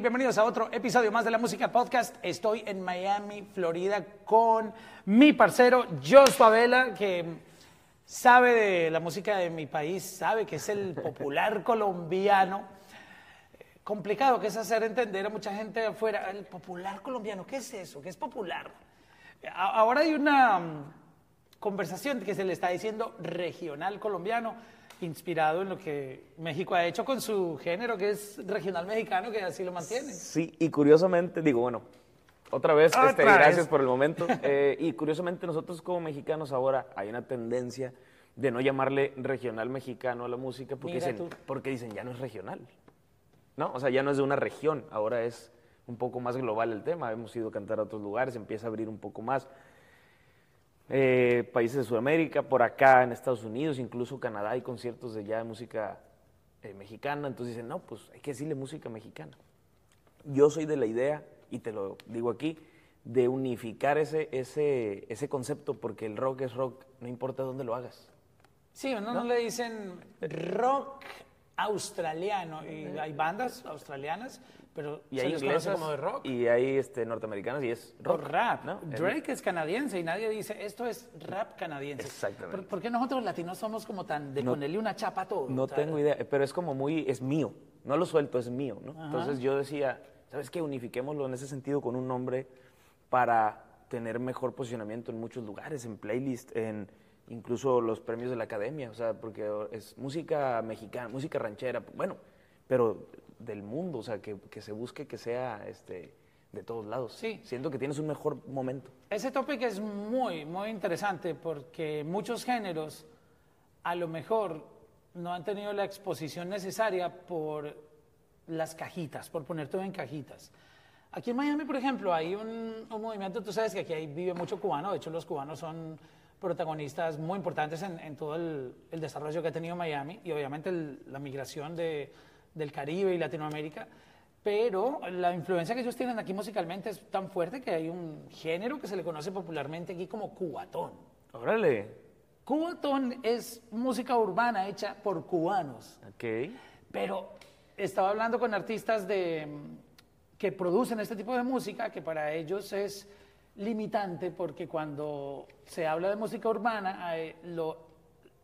bienvenidos a otro episodio más de la Música Podcast. Estoy en Miami, Florida, con mi parcero Joshua Vela, que sabe de la música de mi país, sabe que es el popular colombiano. Complicado que es hacer entender a mucha gente de afuera, el popular colombiano, ¿qué es eso? ¿Qué es popular? Ahora hay una mm, conversación que se le está diciendo regional colombiano, inspirado en lo que México ha hecho con su género, que es regional mexicano, que así lo mantiene. Sí, y curiosamente, digo, bueno, otra vez, Otra este, vez. gracias por el momento. Eh, y curiosamente nosotros como mexicanos ahora hay una tendencia de no llamarle regional mexicano a la música porque Mira dicen, tú. porque dicen ya no es regional. ¿No? O sea, ya no es de una región, ahora es un poco más global el tema. Hemos ido a cantar a otros lugares, empieza a abrir un poco más. Eh, países de Sudamérica, por acá en Estados Unidos, incluso Canadá, hay conciertos de ya de música eh, mexicana. Entonces dicen, no, pues hay que decirle música mexicana. Yo soy de la idea, y te lo digo aquí, de unificar ese, ese, ese concepto, porque el rock es rock, no importa dónde lo hagas. Sí, uno no, le dicen rock australiano, y hay bandas australianas, pero Y hay inglesas como de rock. y hay este, norteamericanas y es o rock. rap. ¿no? Drake es canadiense y nadie dice esto es rap canadiense. Exactamente. ¿Por, por qué nosotros latinos somos como tan de No- ponerle una chapa a todo? No O tengo idea, pero es como muy, es mío, no lo suelto, es mío, ¿no? Ajá. Entonces yo decía, ¿sabes qué? Unifiquémoslo en ese sentido con un nombre para tener mejor posicionamiento en muchos lugares, en playlist, en incluso los premios de la academia, o sea, porque es música mexicana, música ranchera, bueno, pero del mundo, o sea, que, que se busque que sea este, de todos lados. Sí. Siento que tienes un mejor momento. Ese tópico es muy, muy interesante porque muchos géneros a lo mejor no han tenido la exposición necesaria por las cajitas, por poner todo en cajitas. Aquí en Miami, por ejemplo, hay un, un movimiento, tú sabes que aquí hay- vive mucho cubano, de hecho los cubanos son protagonistas muy importantes en, en todo el, el desarrollo que ha tenido Miami y obviamente el- la migración de- del Caribe y Latinoamérica, pero la influencia que ellos tienen aquí musicalmente es tan fuerte que hay un género que se le conoce popularmente aquí como cubatón. Órale, Cubatón es música urbana hecha por cubanos. ok. Pero estaba hablando con artistas de, que producen este tipo de música, que para ellos es limitante porque cuando se habla de música urbana, eh, lo,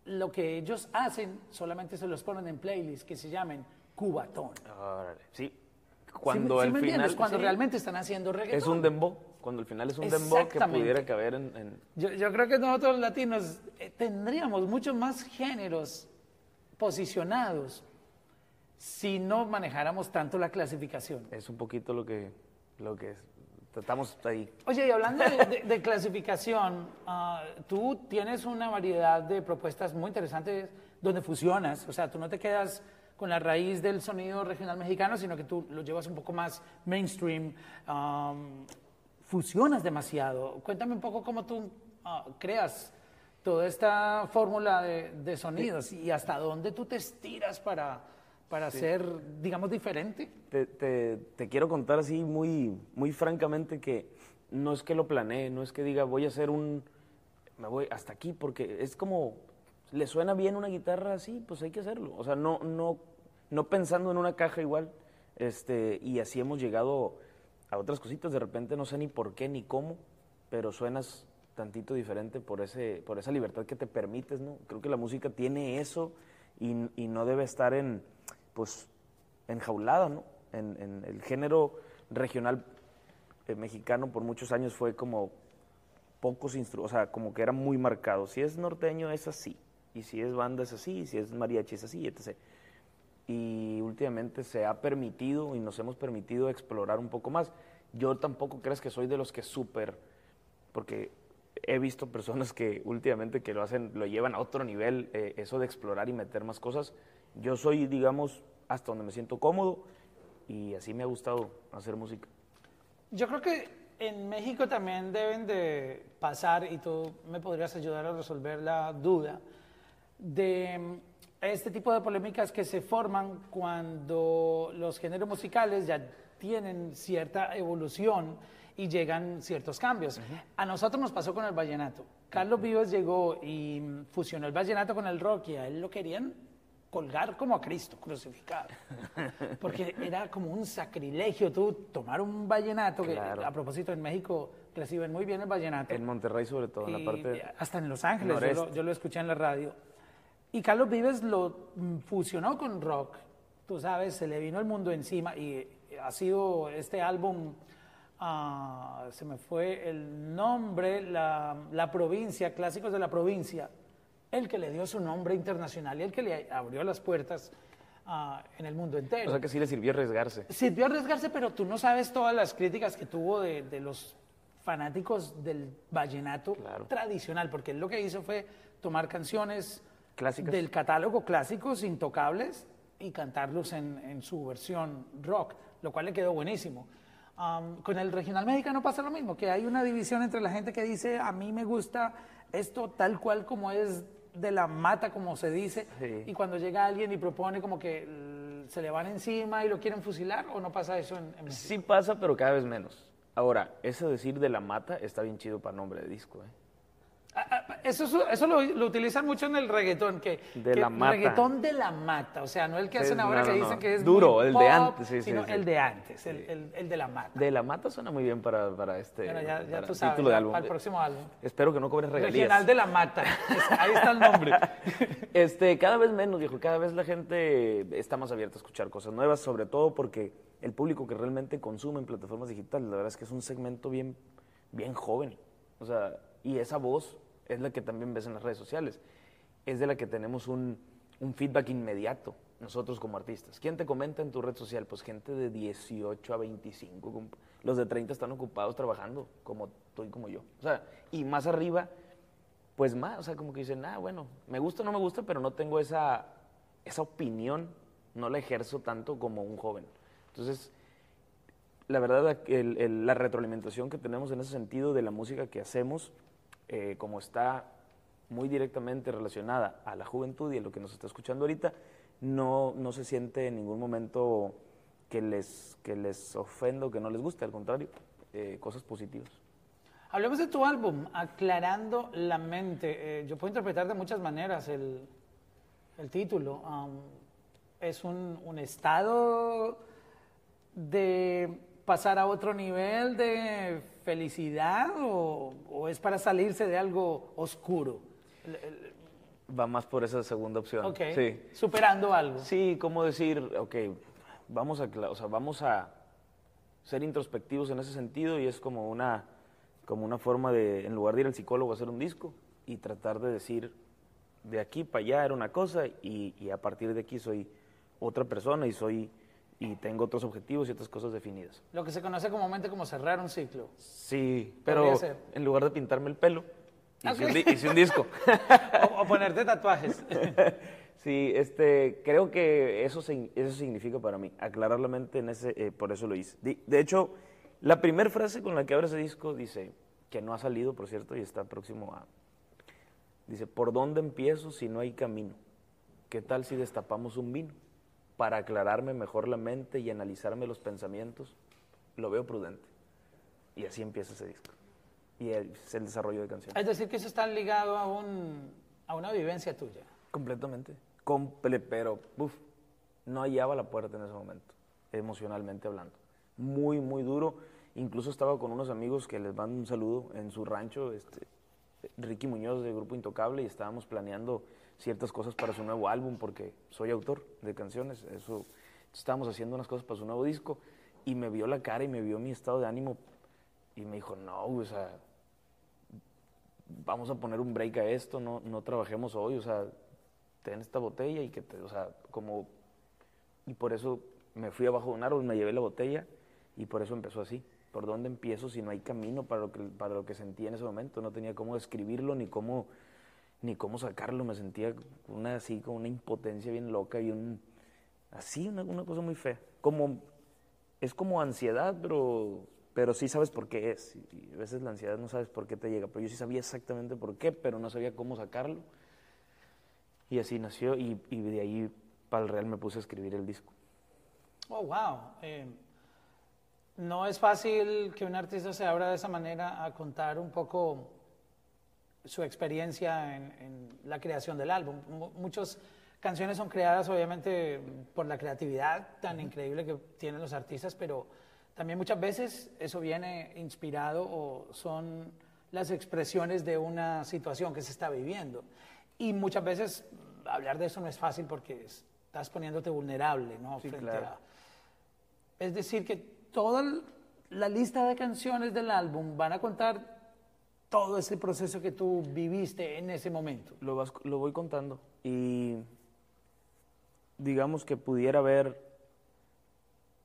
lo que ellos hacen solamente se los ponen en playlists que se llamen cubatón. Órale, sí. ¿Sí Cuando sí me entiendes? final... Cuando sí. realmente están haciendo reggaetón. Es un dembow, cuando al final es un dembow que pudiera caber en... en- Yo, yo creo que nosotros los latinos eh, tendríamos muchos más géneros posicionados si no manejáramos tanto la clasificación. es un poquito lo que, lo que es- estamos ahí. Oye, y hablando de, de- de clasificación, ah, tú tienes una variedad de propuestas muy interesantes donde fusionas, o sea, tú no te quedas con la raíz del sonido regional mexicano, sino que tú lo llevas un poco más mainstream, am, fusionas demasiado. Cuéntame un poco cómo tú ah, creas toda esta fórmula de, de sonidos y hasta dónde tú te estiras para, para ser, digamos, diferente. Te, te- te quiero contar así muy, muy francamente que no es que lo planee, no es que diga voy a hacer un... Me voy hasta aquí, porque es como... ¿Le suena bien una guitarra así? Pues hay que hacerlo. O sea, no, no, no pensando en una caja igual. Este, y así hemos llegado a otras cositas. De repente no sé ni por qué ni cómo, pero suenas tantito diferente por, ese, por esa libertad que te permites, ¿no? Creo que la música tiene eso y, y no debe estar en, pues, enjaulada, ¿no? En, el género regional eh, mexicano por muchos años fue como pocos instrumentos, o sea, como que era muy marcado. Si es norteño es así, y si es banda es así, y si es mariachi es así, etc. Y últimamente se ha permitido y nos hemos permitido explorar un poco más. Yo tampoco crees que soy de los que súper, porque he visto personas que últimamente que lo hacen, lo llevan a otro nivel, eh, eso de explorar y meter más cosas. Yo soy, digamos, hasta donde me siento cómodo y así me ha gustado hacer música. Yo creo que en México también deben de pasar, y tú me podrías ayudar a resolver la duda, de mm, este tipo de polémicas que se forman cuando los géneros musicales ya tienen cierta evolución y llegan ciertos cambios. A nosotros nos pasó con el vallenato. Carlos Vives llegó y fusionó el vallenato con el rock y a él lo querían colgar como a Cristo crucificado. Porque era como un sacrilegio tú tomar un vallenato, que a propósito en México reciben muy bien el vallenato. En Monterrey sobre todo, en la parte... hasta en Los Ángeles, yo lo, noreste. yo lo escuché en la radio. Y Carlos Vives lo mm, fusionó con rock. Tú sabes, se le vino el mundo encima y ha sido este álbum, ah, se me fue el nombre, la, la provincia, Clásicos de la Provincia, el que le dio su nombre internacional y el que le abrió las puertas ah, en el mundo entero. O sea que sí le sirvió arriesgarse. Sirvió arriesgarse, pero tú no sabes todas las críticas que tuvo de, de los fanáticos del vallenato Claro. tradicional, porque él lo que hizo fue tomar canciones Clásicas. del catálogo clásicos intocables y cantarlos en, en su versión rock, lo cual le quedó buenísimo. Am, con el regional mexicano pasa lo mismo, que hay una división entre la gente que dice, a mí me gusta esto tal cual como es de la mata, como se dice, Sí. y cuando llega alguien y propone como que l- se le van encima y lo quieren fusilar, ¿o no pasa eso en, en México? Sí pasa, pero cada vez menos. Ahora, ese decir de la mata está bien chido para nombre de disco, ¿eh? Ah, ah, Eso, es- eso lo, lo utilizan mucho en el reggaetón, que, De que la mata. reggaetón de la mata, o sea, no el que hacen ahora no, que no, dicen que es Duro, muy el de antes, sí, sino sí. el de antes, el, el- el de la mata. De la mata suena muy bien para, para este Bueno, ya, ya para tú sabes, título de álbum. para el próximo álbum. Espero que no cobres regalías. Regional de la mata, ahí está el nombre. Este, cada vez menos, viejo, cada vez la gente está más abierta a escuchar cosas nuevas, sobre todo porque el público que realmente consume en plataformas digitales, la verdad es que es un segmento bien, bien joven. O sea, y esa voz es la que también ves en las redes sociales. Es de la que tenemos un, un feedback inmediato, nosotros como artistas. ¿Quién te comenta en tu red social? Pues gente de 18 a 25. comp- Los de 30 están ocupados trabajando, como tú y como yo. O sea, y más arriba, pues más, o sea, como que dicen, ah, bueno, me gusta o no me gusta, pero no tengo esa, esa opinión, no la ejerzo tanto como un joven. Entonces, la verdad, el- el- la retroalimentación que tenemos en ese sentido de la música que hacemos, eh, como está muy directamente relacionada a la juventud y a lo que nos está escuchando ahorita, no, no se siente en ningún momento que les, que les ofenda o que no les guste, al contrario, eh, cosas positivas. Hablemos de tu álbum, Aclarando la Mente. Eh, yo puedo interpretar de muchas maneras el, el título. Es un, un estado de pasar a otro nivel de felicidad o, o es para salirse de algo oscuro. Va más por esa segunda opción. ok, Sí. superando algo. Sí, como decir, ok, vamos a, o sea, vamos a ser introspectivos en ese sentido y es como una, como una forma de, en lugar de ir al psicólogo a hacer un disco y tratar de decir, de aquí para allá era una cosa y, y a partir de aquí soy otra persona y soy y tengo otros objetivos y otras cosas definidas. Lo que se conoce comúnmente como cerrar un ciclo. Sí, pero en lugar de pintarme el pelo, hice, un, Ok. di- hice un disco. o, o ponerte tatuajes. Sí, este, creo que eso, eso significa para mí, aclarar la mente en ese, eh, por eso lo hice. Di- De, hecho, la primera frase con la que abre ese disco dice, que no ha salido, por cierto, y está próximo a... Dice, ¿por dónde empiezo si no hay camino? ¿Qué tal si destapamos un vino? Para aclararme mejor la mente y analizarme los pensamientos, lo veo prudente. Y así empieza ese disco. Y es el desarrollo de canciones. Es decir, que eso está ligado a, un, a una vivencia tuya. Completamente. Comple pero, uf, no hallaba la puerta en ese momento, emocionalmente hablando. Muy, muy duro. Incluso estaba con unos amigos que les mando un saludo en su rancho, este, Ricky Muñoz de Grupo Intocable, y estábamos planeando ciertas cosas para su nuevo álbum, porque soy autor de canciones. Eso, estábamos haciendo unas cosas para su nuevo disco, y me vio la cara y me vio mi estado de ánimo, y me dijo, no, o sea, vamos a poner un break a esto, no, no trabajemos hoy, o sea, ten esta botella y que te, o sea, como, y por eso me fui abajo de un árbol, me llevé la botella y por eso empezó así. ¿Por dónde empiezo si no hay camino para lo que, para lo que sentía en ese momento? No tenía cómo describirlo ni cómo, ni cómo sacarlo, me sentía una así, como una impotencia bien loca y un, así, una, una cosa muy fea. Como, es como ansiedad, pero, pero sí sabes por qué es. Y a veces la ansiedad no sabes por qué te llega, pero yo sí sabía exactamente por qué, pero no sabía cómo sacarlo. Y así nació y, y de ahí para el real me puse a escribir el disco. Oh, wow. Eh, no es fácil que un artista se abra de esa manera a contar un poco su experiencia en, en la creación del álbum. Mu- muchos canciones son creadas obviamente por la creatividad tan increíble que tienen los artistas, pero también muchas veces eso viene inspirado o son las expresiones de una situación que se está viviendo. Y muchas veces hablar de eso no es fácil porque estás poniéndote vulnerable, ¿no? Sí, Frente claro. a- Es decir, que toda la lista de canciones del álbum van a contar todo ese proceso que tú viviste en ese momento. Lo, vas- lo voy contando. Y digamos que pudiera haber.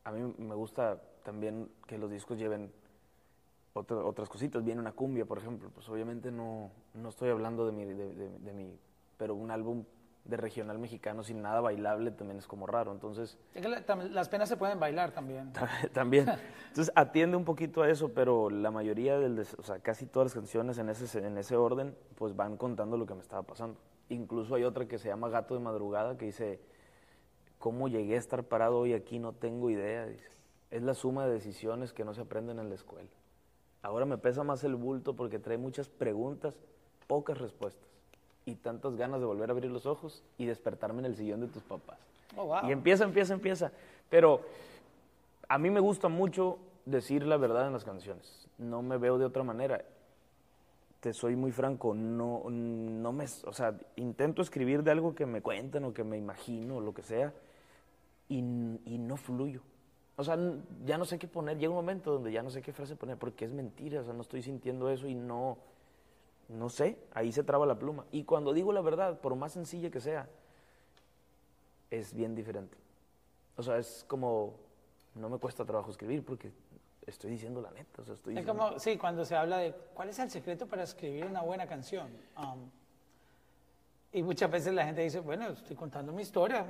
A mí me gusta también que los discos lleven otra- otras cositas. Viene una cumbia, por ejemplo. Pues obviamente no, no estoy hablando de mi, de, de- de mi. Pero un álbum de regional mexicano sin nada bailable también es como raro. Entonces. Es que la- tam- las penas se pueden bailar también. También. Entonces atiende un poquito a eso, pero la mayoría del, o sea, casi todas las canciones en ese, en ese orden, pues van contando lo que me estaba pasando. Incluso hay otra que se llama Gato de Madrugada que dice, ¿cómo llegué a estar parado hoy aquí? No tengo idea. Dice. Es la suma de decisiones que no se aprenden en la escuela. Ahora me pesa más el bulto porque trae muchas preguntas, pocas respuestas. Y tantas ganas de volver a abrir los ojos y despertarme en el sillón de tus papás. Oh, wow. Y empieza, empieza, empieza. Pero a mí me gusta mucho decir la verdad en las canciones. No me veo de otra manera. Te soy muy franco, no, no me, o sea, intento escribir de algo que me cuentan o que me imagino, o lo que sea, y, y no fluyo. O sea, ya no sé qué poner. Llega un momento donde ya no sé qué frase poner porque es mentira, o sea, no estoy sintiendo eso y no, no sé, ahí se traba la pluma. Y cuando digo la verdad, por más sencilla que sea, es bien diferente. O sea, es como, no me cuesta trabajo escribir porque estoy diciendo la neta. O sea, estoy Es diciendo- como, sí, cuando se habla de cuál es el secreto para escribir una buena canción. Um, y muchas veces la gente dice, bueno, estoy contando mi historia.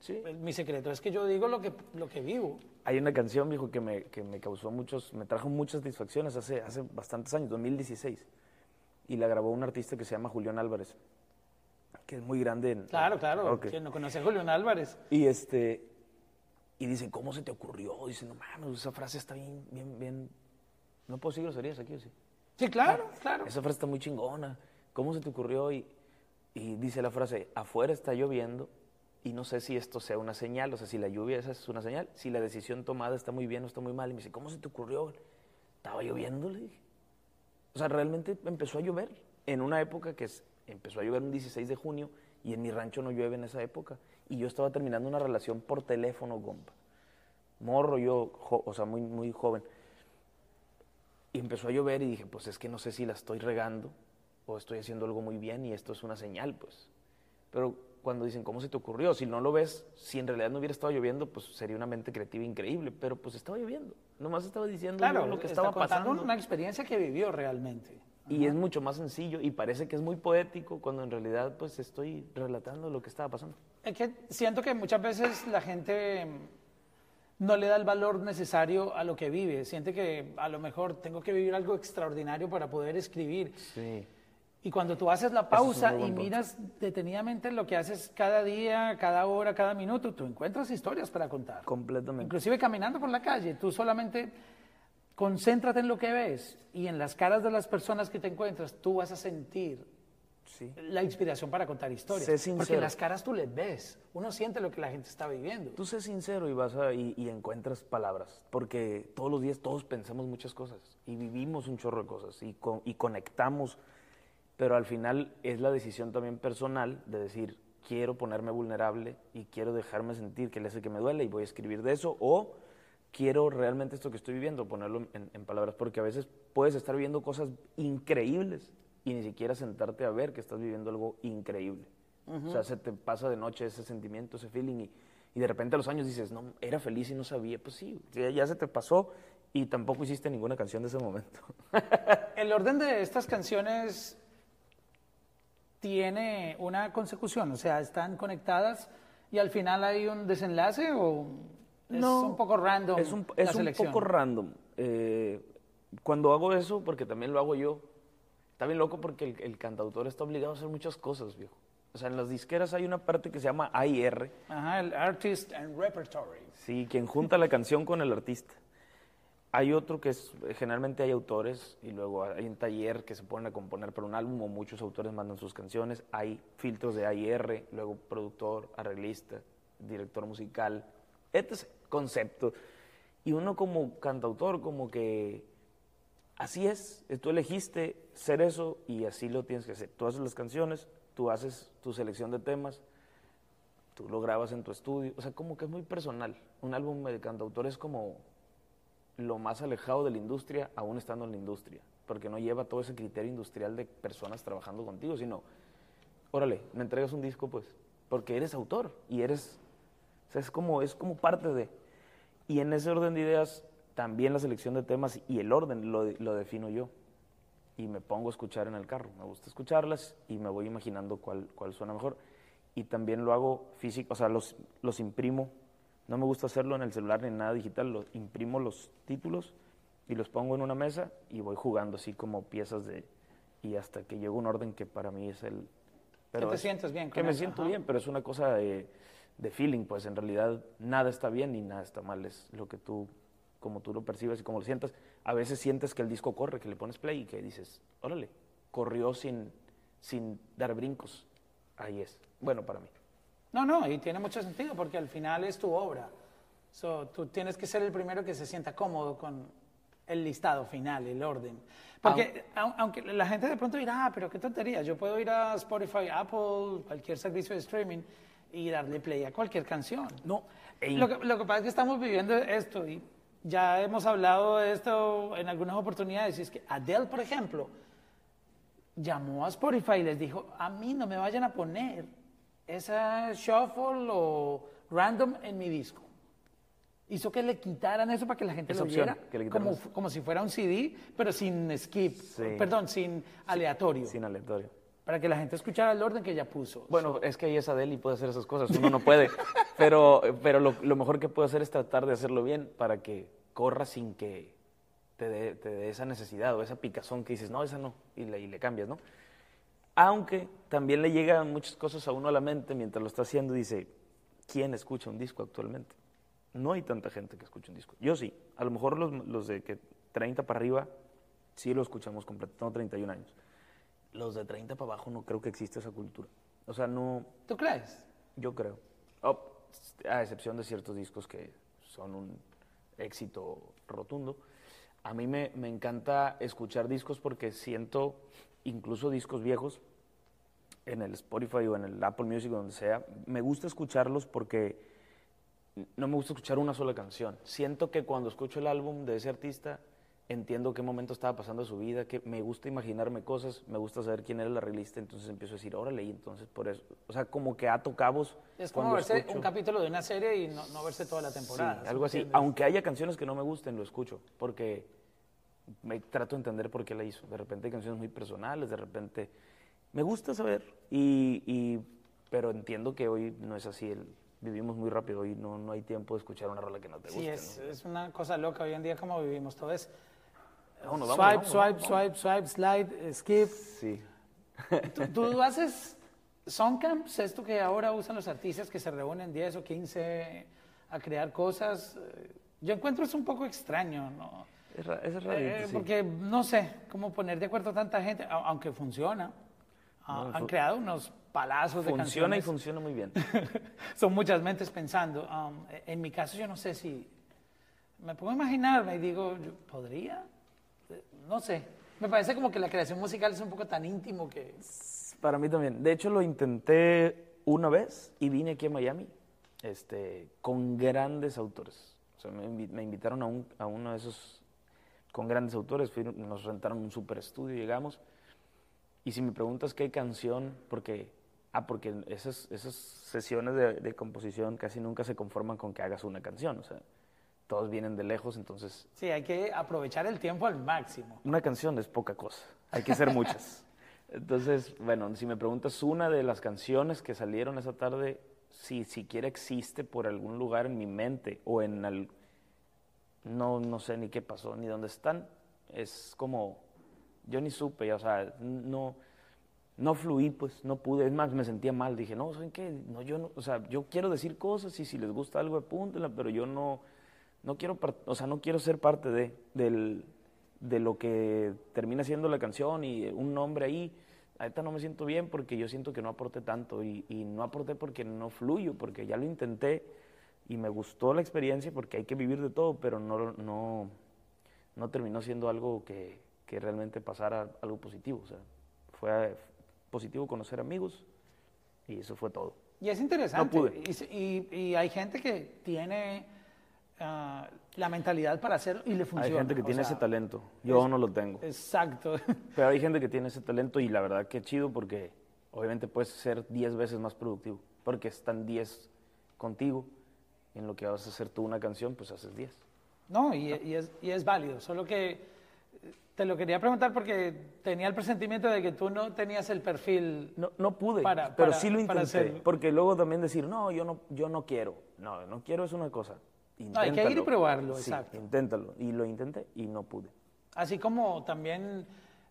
Sí. Mi secreto es que yo digo lo que, lo que vivo. Hay una canción, viejo, que me, que me causó muchos, me trajo muchas satisfacciones hace, hace bastantes años, 2016. Y la grabó un artista que se llama Julián Álvarez, que es muy grande. En, Claro, claro. Quien no conoce a Julián Álvarez. Y este, y dicen, ¿cómo se te ocurrió? Dicen, no mames, esa frase está bien, bien, bien. No puedo decir groserías aquí, ¿o sí? Sí, claro, claro. Esa frase está muy chingona. ¿Cómo se te ocurrió? Y, y dice la frase, afuera está lloviendo y no sé si esto sea una señal, o sea, si la lluvia esa es una señal, si la decisión tomada está muy bien o está muy mal. Y me dice, ¿cómo se te ocurrió? Estaba lloviendo, le dije. O sea, realmente empezó a llover en una época que es- empezó a llover un 16 de junio y en mi rancho no llueve en esa época. Y yo estaba terminando una relación por teléfono, compa. Morro yo, o sea, muy, muy joven. Y empezó a llover y dije, pues es que no sé si la estoy regando o estoy haciendo algo muy bien y esto es una señal, pues. Pero cuando dicen, ¿cómo se te ocurrió? Si no lo ves, si en realidad no hubiera estado lloviendo, pues sería una mente creativa increíble, pero pues estaba lloviendo. Nomás estaba diciendo Claro, lo que estaba pasando. una experiencia que vivió realmente. Y es mucho más sencillo y parece que es muy poético cuando en realidad pues estoy relatando lo que estaba pasando. Es que siento que muchas veces la gente no le da el valor necesario a lo que vive. Siente que a lo mejor tengo que vivir algo extraordinario para poder escribir. Sí. Y cuando tú haces la pausa y miras detenidamente lo que haces cada día, cada hora, cada minuto, tú encuentras historias para contar. Completamente. Inclusive caminando por la calle, tú solamente concéntrate en lo que ves y en las caras de las personas que te encuentras, tú vas a sentir Sí. la inspiración para contar historias. Sé Porque sincero. en las caras tú les ves, uno siente lo que la gente está viviendo. Tú sé sincero y vas a, y, y encuentras palabras, porque todos los días todos pensamos muchas cosas y vivimos un chorro de cosas y, con- y conectamos, pero al final es la decisión también personal de decir, quiero ponerme vulnerable y quiero dejarme sentir que le hace que me duele y voy a escribir de eso, o quiero realmente esto que estoy viviendo, ponerlo en, en palabras, porque a veces puedes estar viviendo cosas increíbles y ni siquiera sentarte a ver que estás viviendo algo increíble. O sea, se te pasa de noche ese sentimiento, ese feeling y, y de repente a los años dices, no, era feliz y no sabía. Pues sí, ya, ya se te pasó y tampoco hiciste ninguna canción de ese momento. El orden de estas canciones tiene una consecución, o sea, están conectadas y al final hay un desenlace o es un poco random Es un, la un selección. poco random. Eh, cuando hago eso, porque también lo hago yo, está bien loco porque el, el cantautor está obligado a hacer muchas cosas, viejo. O sea, en las disqueras hay una parte que se llama AIR, Ajá, el artist and repertory. Sí, quien junta la canción con el artista. Hay otro que es, generalmente hay autores y luego hay un taller que se ponen a componer para un álbum o muchos autores mandan sus canciones, hay filtros de AIR, luego productor, arreglista, director musical, este concepto. Y uno como cantautor, como que así es, tú elegiste ser eso y así lo tienes que hacer. Tú haces las canciones, tú haces tu selección de temas, tú lo grabas en tu estudio, o sea, como que es muy personal. Un álbum de cantautor es como lo más alejado de la industria, aún estando en la industria, porque no lleva todo ese criterio industrial de personas trabajando contigo, sino, órale, me entregas un disco, pues, porque eres autor y eres, o sea, es como, es como parte de. Y en ese orden de ideas, también la selección de temas y el orden lo, lo defino yo. Y me pongo a escuchar en el carro. Me gusta escucharlas y me voy imaginando cuál, cuál suena mejor. Y también lo hago físico, o sea, los, los imprimo no me gusta hacerlo en el celular ni en nada digital, lo, imprimo los títulos y los pongo en una mesa y voy jugando así como piezas de... y hasta que llego a un orden que para mí es el... Pero que te sientes bien. que me siento bien, pero es una cosa de, de, feeling, pues en realidad nada está bien ni nada está mal, es lo que tú, como tú lo percibes y como lo sientas. A veces sientes que el disco corre, que le pones play y que dices, órale, corrió sin, sin dar brincos. Ahí es. Bueno, para mí. No, no, y tiene mucho sentido porque al final es tu obra. So, tú tienes que ser el primero que se sienta cómodo con el listado final, el orden. Porque aunque la gente de pronto dirá, ah, pero qué tontería, yo puedo ir a Spotify, Apple, cualquier servicio de streaming y darle play a cualquier canción. No. Lo que, lo que pasa es que estamos viviendo esto y ya hemos hablado de esto en algunas oportunidades. Y es que Adele, por ejemplo, llamó a Spotify y les dijo, a mí no me vayan a poner esa shuffle o random en mi disco. Hizo que le quitaran eso para que la gente lo viera como, como, si fuera un CD, pero sin skip, perdón, sin aleatorio. Sin aleatorio. Para que la gente escuchara el orden que ella puso. Bueno, es que ahí es Adele y puede hacer esas cosas, uno no puede. pero pero lo, lo, mejor que puede hacer es tratar de hacerlo bien para que corra sin que te dé, te esa necesidad o esa picazón que dices, no, esa no, y le, y le cambias, ¿no? Aunque también le llegan muchas cosas a uno a la mente mientras lo está haciendo y dice, ¿quién escucha un disco actualmente? No hay tanta gente que escucha un disco. Yo sí, a lo mejor los, los de que 30 para arriba sí lo escuchamos completo, tengo 31 años. Los de 30 para abajo no creo que exista esa cultura. O sea, no... ¿Tú crees? Yo creo. Oh, a excepción de ciertos discos que son un éxito rotundo. A mí me, me encanta escuchar discos porque siento incluso discos viejos, en el Spotify o en el Apple Music o donde sea, me gusta escucharlos porque no me gusta escuchar una sola canción. Siento que cuando escucho el álbum de ese artista, entiendo qué momento estaba pasando su vida, que me gusta imaginarme cosas, me gusta saber quién era el arreglista, entonces empiezo a decir, órale, y entonces por eso, o sea, como que ato cabos. Es como verse un capítulo de una serie y no, no verse toda la temporada. Sí, algo así. Aunque haya canciones que no me gusten, lo escucho, porque me trato de entender por qué la hizo. De repente hay canciones muy personales, de repente me gusta saber, y, pero entiendo que hoy no es así, el, vivimos muy rápido y no, no hay tiempo de escuchar una rola que no te guste. Sí, es, es una cosa loca hoy en día como vivimos, todo es swipe, swipe, swipe, swipe, slide, skip. Sí. ¿Tú, ¿Tú, haces songcamps, esto que ahora usan los artistas que se reúnen 10 o 15 a crear cosas? Yo encuentro eso un poco extraño, ¿no? Es, es eh, Porque no sé cómo poner de acuerdo a tanta gente, aunque funciona. Ah, han creado unos palazos de canciones. Funciona y funciona muy bien. Son muchas mentes pensando. Um, en mi caso, yo no sé si. Me puedo imaginarme y digo, ¿podría? No sé. Me parece como que la creación musical es un poco tan íntimo que. Para mí también. De hecho, lo intenté una vez y vine aquí a Miami este, con grandes autores. O sea, me, invitaron a, un, a uno de esos con grandes autores, nos rentaron un super estudio, llegamos. Y si me preguntas qué canción, porque, ah, porque esas, esas sesiones de, composición casi nunca se conforman con que hagas una canción, o sea, todos vienen de lejos, entonces... Sí, hay que aprovechar el tiempo al máximo. Una canción es poca cosa, hay que hacer muchas. Entonces, bueno, si me preguntas una de las canciones que salieron esa tarde, si siquiera existe por algún lugar en mi mente o en, el, no, no sé ni qué pasó, ni dónde están. Es como, yo ni supe, o sea, no, no fluí, pues, no pude. Es más, me sentía mal. Dije, no, ¿saben qué? No, yo no, o sea, yo quiero decir cosas y si les gusta algo, apúntenla, pero yo no, no quiero, o sea, no quiero ser parte de, del, de lo que termina siendo la canción y un nombre ahí. Ahorita no me siento bien porque yo siento que no aporté tanto y, y no aporté porque no fluyo, porque ya lo intenté y me gustó la experiencia porque hay que vivir de todo, pero no, no, no terminó siendo algo que, que realmente pasara algo positivo. O sea, fue positivo conocer amigos y eso fue todo. Y es interesante. No pude. Y Y, y hay gente que tiene ah, la mentalidad para hacerlo y le funciona. Hay gente que o tiene sea, ese talento, yo es- no lo tengo. Exacto. Pero hay gente que tiene ese talento y la verdad que chido porque obviamente puedes ser 10 veces más productivo, porque están 10 contigo en lo que vas a hacer tú una canción, pues haces 10. No, y, y es, y es válido. Solo que eh, te lo quería preguntar porque tenía el presentimiento de que tú no tenías el perfil. No, no pude, Para- pero para- sí lo para intenté, hacerlo. porque luego también decir, no, yo no, yo no quiero. No, no quiero es una cosa. No, hay que ir y probarlo, Sí, exacto. inténtalo. Y lo intenté y no pude. Así como también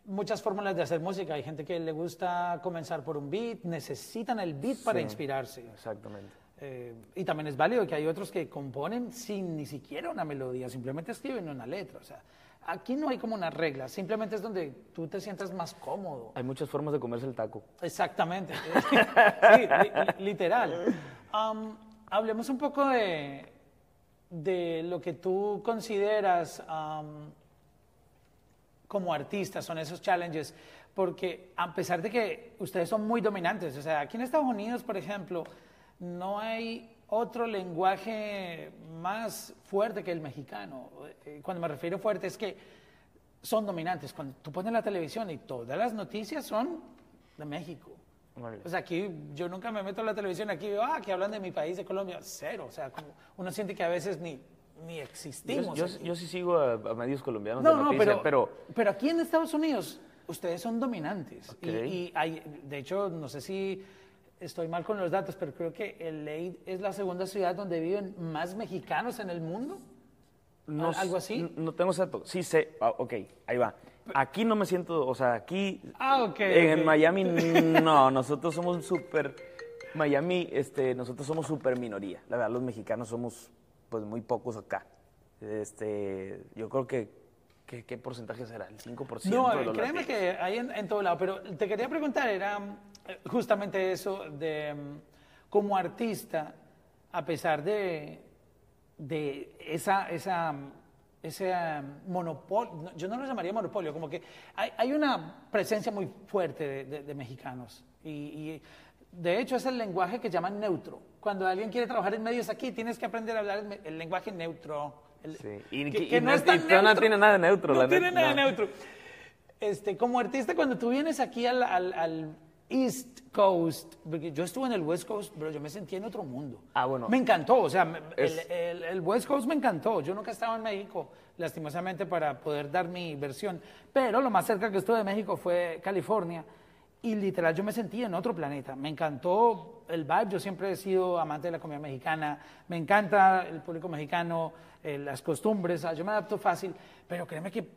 muchas fórmulas de hacer música. Hay gente que le gusta comenzar por un beat, necesitan el beat para Sí. inspirarse. Exactamente. Eh, y también es válido que hay otros que componen sin ni siquiera una melodía, simplemente escriben una letra. O sea, aquí no hay como una regla, simplemente es donde tú te sientas más cómodo. Hay muchas formas de comerse el taco. Exactamente. sí, li- li- literal. Am, hablemos un poco de, de lo que tú consideras am, como artistas, son esos challenges, porque a pesar de que ustedes son muy dominantes, o sea, aquí en Estados Unidos, por ejemplo, no hay otro lenguaje más fuerte que el mexicano. Eh, Cuando me refiero fuerte es que son dominantes. Cuando tú pones la televisión y todas las noticias son de México. O sea, aquí yo nunca me meto en la televisión aquí veo, ah, que hablan de mi país, de Colombia. Cero. O sea, como uno siente que a veces ni, ni existimos. yo- yo sí sigo a, a medios colombianos no, de no, noticias, pero, pero pero aquí en Estados Unidos ustedes son dominantes. Y, y hay, de hecho, no sé si estoy mal con los datos, pero creo que LA es la segunda ciudad donde viven más mexicanos en el mundo. No, ¿Al- algo así? No tengo ese dato. Sí sé. Ah, ok, ahí va. Aquí no me siento, o sea, aquí Ah, ok, en. Miami no, nosotros somos súper Miami, este, nosotros somos súper minoría. La verdad, los mexicanos somos pues muy pocos acá. Este, yo creo que ¿qué, qué porcentaje será? El 5% No, de los créeme latinos. que hay en, en todo lado, pero te quería preguntar, era justamente eso de mm, como artista, a pesar de, de esa, esa, ese monopolio, yo no lo llamaría monopolio, como que hay, hay una presencia muy fuerte de, de- de mexicanos y, y de hecho es el lenguaje que llaman neutro. Cuando alguien quiere trabajar en medios aquí, tienes que aprender a hablar el, lenguaje neutro. el- Sí, y- que- y que no- es y tan no neutro. tiene nada de neutro, No la tiene nada de neutro. Este, como artista, cuando tú vienes aquí al, al- al East Coast, porque yo estuve en el West Coast, pero yo me sentí en otro mundo. Ah, bueno. Me encantó, o sea, Es- el, el- el West Coast me encantó. Yo nunca estaba en México, lastimosamente, para poder dar mi versión. Pero lo más cerca que estuve de México fue California. Y literal, yo me sentí en otro planeta. Me encantó el vibe. Yo siempre he sido amante de la comida mexicana. Me encanta el público mexicano, eh, las costumbres. ah, Yo me adapto fácil. Pero créeme que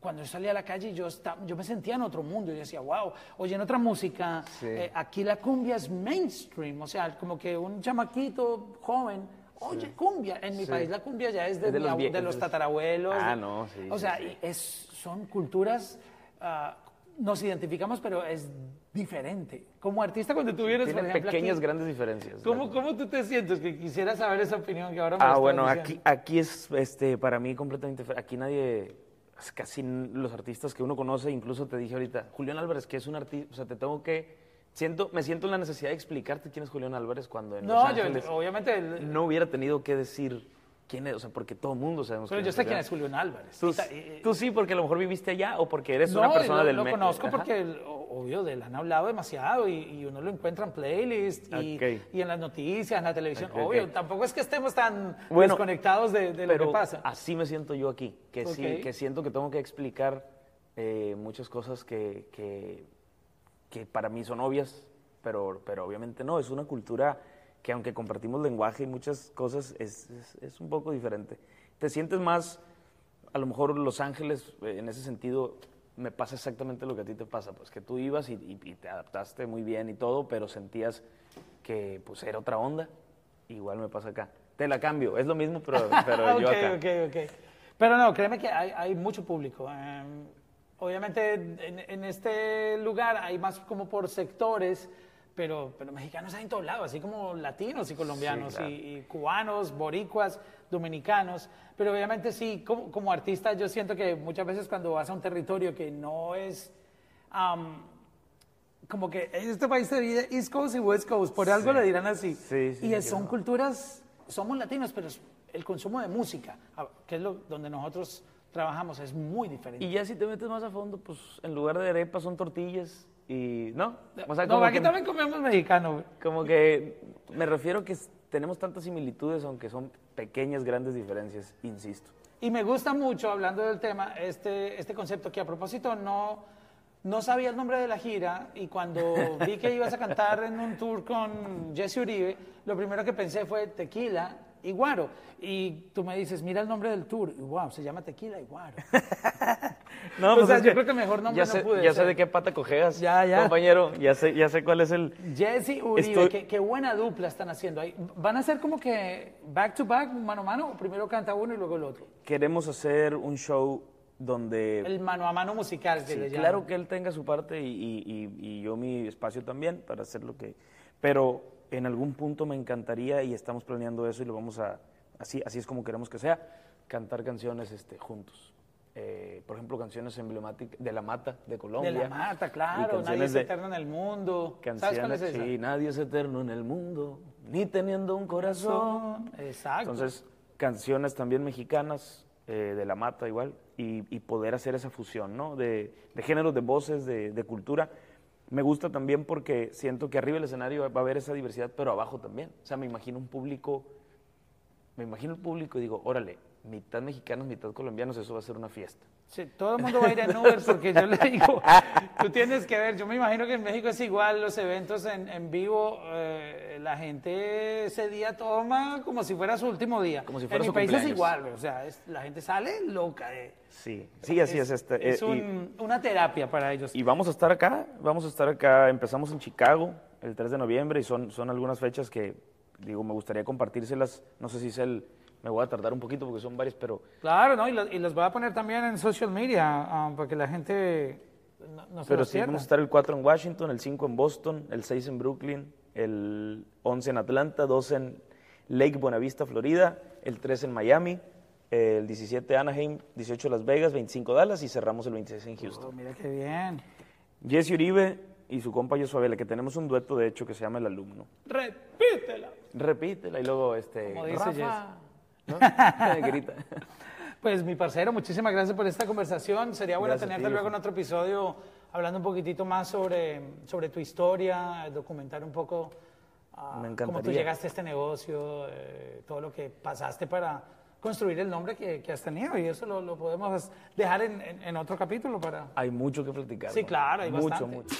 cuando yo salía a la calle, yo, esta- yo me sentía en otro mundo. Yo decía, wow, oyen otra música. Sí. eh, aquí la cumbia es mainstream. O sea, como que un chamaquito joven. Oye, cumbia. En mi Sí. país la cumbia ya es de, Es de los de los tatarabuelos. Ah, no, sí, O sí, sea, sí. es, son culturas, ah, nos identificamos, pero es diferente. Como artista, cuando tú vienes, por Tiene ejemplo, pequeñas, aquí, grandes diferencias. ¿cómo, ¿cómo tú te sientes? Que quisiera saber esa opinión que ahora me Ah, bueno, diciendo. aquí, aquí es este, para mí completamente diferente. Aquí nadie, casi los artistas que uno conoce, incluso te dije ahorita, Julián Álvarez, que es un artista, o sea, te tengo que, siento, me siento en la necesidad de explicarte quién es Julián Álvarez cuando en Los No, yo, Ángeles obviamente, el- no hubiera tenido que decir quién es, o sea, porque todo el mundo sabemos pero quién yo sé quién es Julián Álvarez. Tú, ta- y- tú sí, porque a lo mejor viviste allá o porque eres no, una persona lo, del lo me- conozco Ajá. porque, el- obvio, de él han hablado demasiado y, y uno lo encuentra en playlists y, en las noticias, en la televisión. Obvio, tampoco es que estemos tan Bueno, desconectados de, de lo que pasa. así me siento yo aquí, que sí, que siento que tengo que explicar eh, muchas cosas que, que, que para mí son obvias, pero, pero obviamente no, es una cultura que aunque compartimos lenguaje y muchas cosas, es, es, es un poco diferente. Te sientes más, a lo mejor Los Ángeles, eh, en ese sentido, me pasa exactamente lo que a ti te pasa, pues que tú ibas y, y- y te adaptaste muy bien y todo, pero sentías que pues era otra onda, igual me pasa acá. te la cambio. Es lo mismo, pero, pero yo ok, acá. ok, ok. Pero no, créeme que hay, hay mucho público. eh, obviamente en, en este lugar hay más como por sectores, pero, pero mexicanos hay en todos lados, así como latinos y colombianos, claro. y, y cubanos, boricuas, dominicanos. Pero obviamente sí, como, como artista yo siento que muchas veces cuando vas a un territorio que no es... am, como que en este país se divide East Coast y West Coast, por algo le dirán así. Sí, sí, y es- sí, son no. culturas, somos latinos, pero el consumo de música, ah, que es lo, donde nosotros trabajamos, es muy diferente. Y ya si te metes más a fondo, pues en lugar de arepas son tortillas y... ¿No? O sea, no, como aquí que, también comemos mexicano. güey. como que me refiero que tenemos tantas similitudes, aunque son pequeñas, grandes diferencias, insisto. Y me gusta mucho, hablando del tema, este, este concepto que a propósito no, no sabía el nombre de la gira y cuando vi que ibas a cantar en un tour con Jesse Uribe, lo primero que pensé fue tequila y guaro. Y tú me dices, mira el nombre del tour. Y wow, se llama tequila y guaro. No, O sea, yo creo que mejor nombre ya no sé, pude Ya sé de qué pata cojeas, Ya, ya. compañero. Ya sé, ya sé cuál es el... Jesse Uribe, Estoy- qué, qué buena dupla están haciendo ahí. ¿Van a ser como que back to back, mano a mano, o primero canta uno y luego el otro? Queremos hacer un show donde... El mano a mano musical que Sí, le claro que él tenga su parte y, y- y- y yo mi espacio también para hacer lo que... Pero en algún punto me encantaría y estamos planeando eso y lo vamos a... Así, así es como queremos que sea, cantar canciones este, juntos. Eh, por ejemplo, canciones emblemáticas de La Mata, de Colombia. De la mata, claro. Nadie es de- eterno en el mundo. ¿Sabes Canciones, cuál es esa? sí, nadie es eterno en el mundo, ni teniendo un corazón. Exacto. Entonces, canciones también mexicanas, eh, de la mata igual, y, y poder hacer esa fusión, ¿no? De, de géneros, de voces, de, de cultura. Me gusta también porque siento que arriba del escenario va a haber esa diversidad, pero abajo también. O sea, me imagino un público, me imagino el público y digo, órale, mitad mexicanos, mitad colombianos, eso va a ser una fiesta. Sí, todo el mundo va a ir en Uber porque yo le digo, tú tienes que ver, yo me imagino que en México es igual, los eventos en, en vivo, eh, la gente ese día toma como si fuera su último día. Como si fuera en su mi país es igual, o sea, es- la gente sale loca. eh. Sí, sí, así es. este, Es eh, y- un- una terapia para ellos. Y vamos a estar acá, vamos a estar acá, empezamos en Chicago el 3 de noviembre y son, son algunas fechas que, digo, me gustaría compartírselas, no sé si es el, me voy a tardar un poquito porque son varias, pero Claro, ¿no? Y, lo- y los voy a poner también en social media ah, para que la gente no, no se pero los sí, vamos a estar el 4 en Washington, el 5 en Boston, el 6 en Brooklyn, el 11 en Atlanta, 12 en Lake Buenavista, Florida, el 3 en Miami, el 17 Anaheim, 18 Las Vegas, 25 Dallas y cerramos el 26 en Houston. Oh, mira qué bien. Jesse Uribe y su compa Josué Vela, que tenemos un dueto de hecho que se llama El Alumno. Repítela. Repítela y luego este. Como dice Rafa, ¿no? Grita. Pues mi parcero, muchísimas gracias por esta conversación. Sería bueno Gracias tenerte ti, luego en otro episodio hablando un poquitito más sobre, sobre tu historia, documentar un poco ah, cómo tú llegaste a este negocio, eh, todo lo que pasaste para construir el nombre que, que has tenido. Y eso lo, lo podemos dejar en, en- en otro capítulo para... Hay mucho que platicar. Sí, claro, hay mucho, bastante. mucho.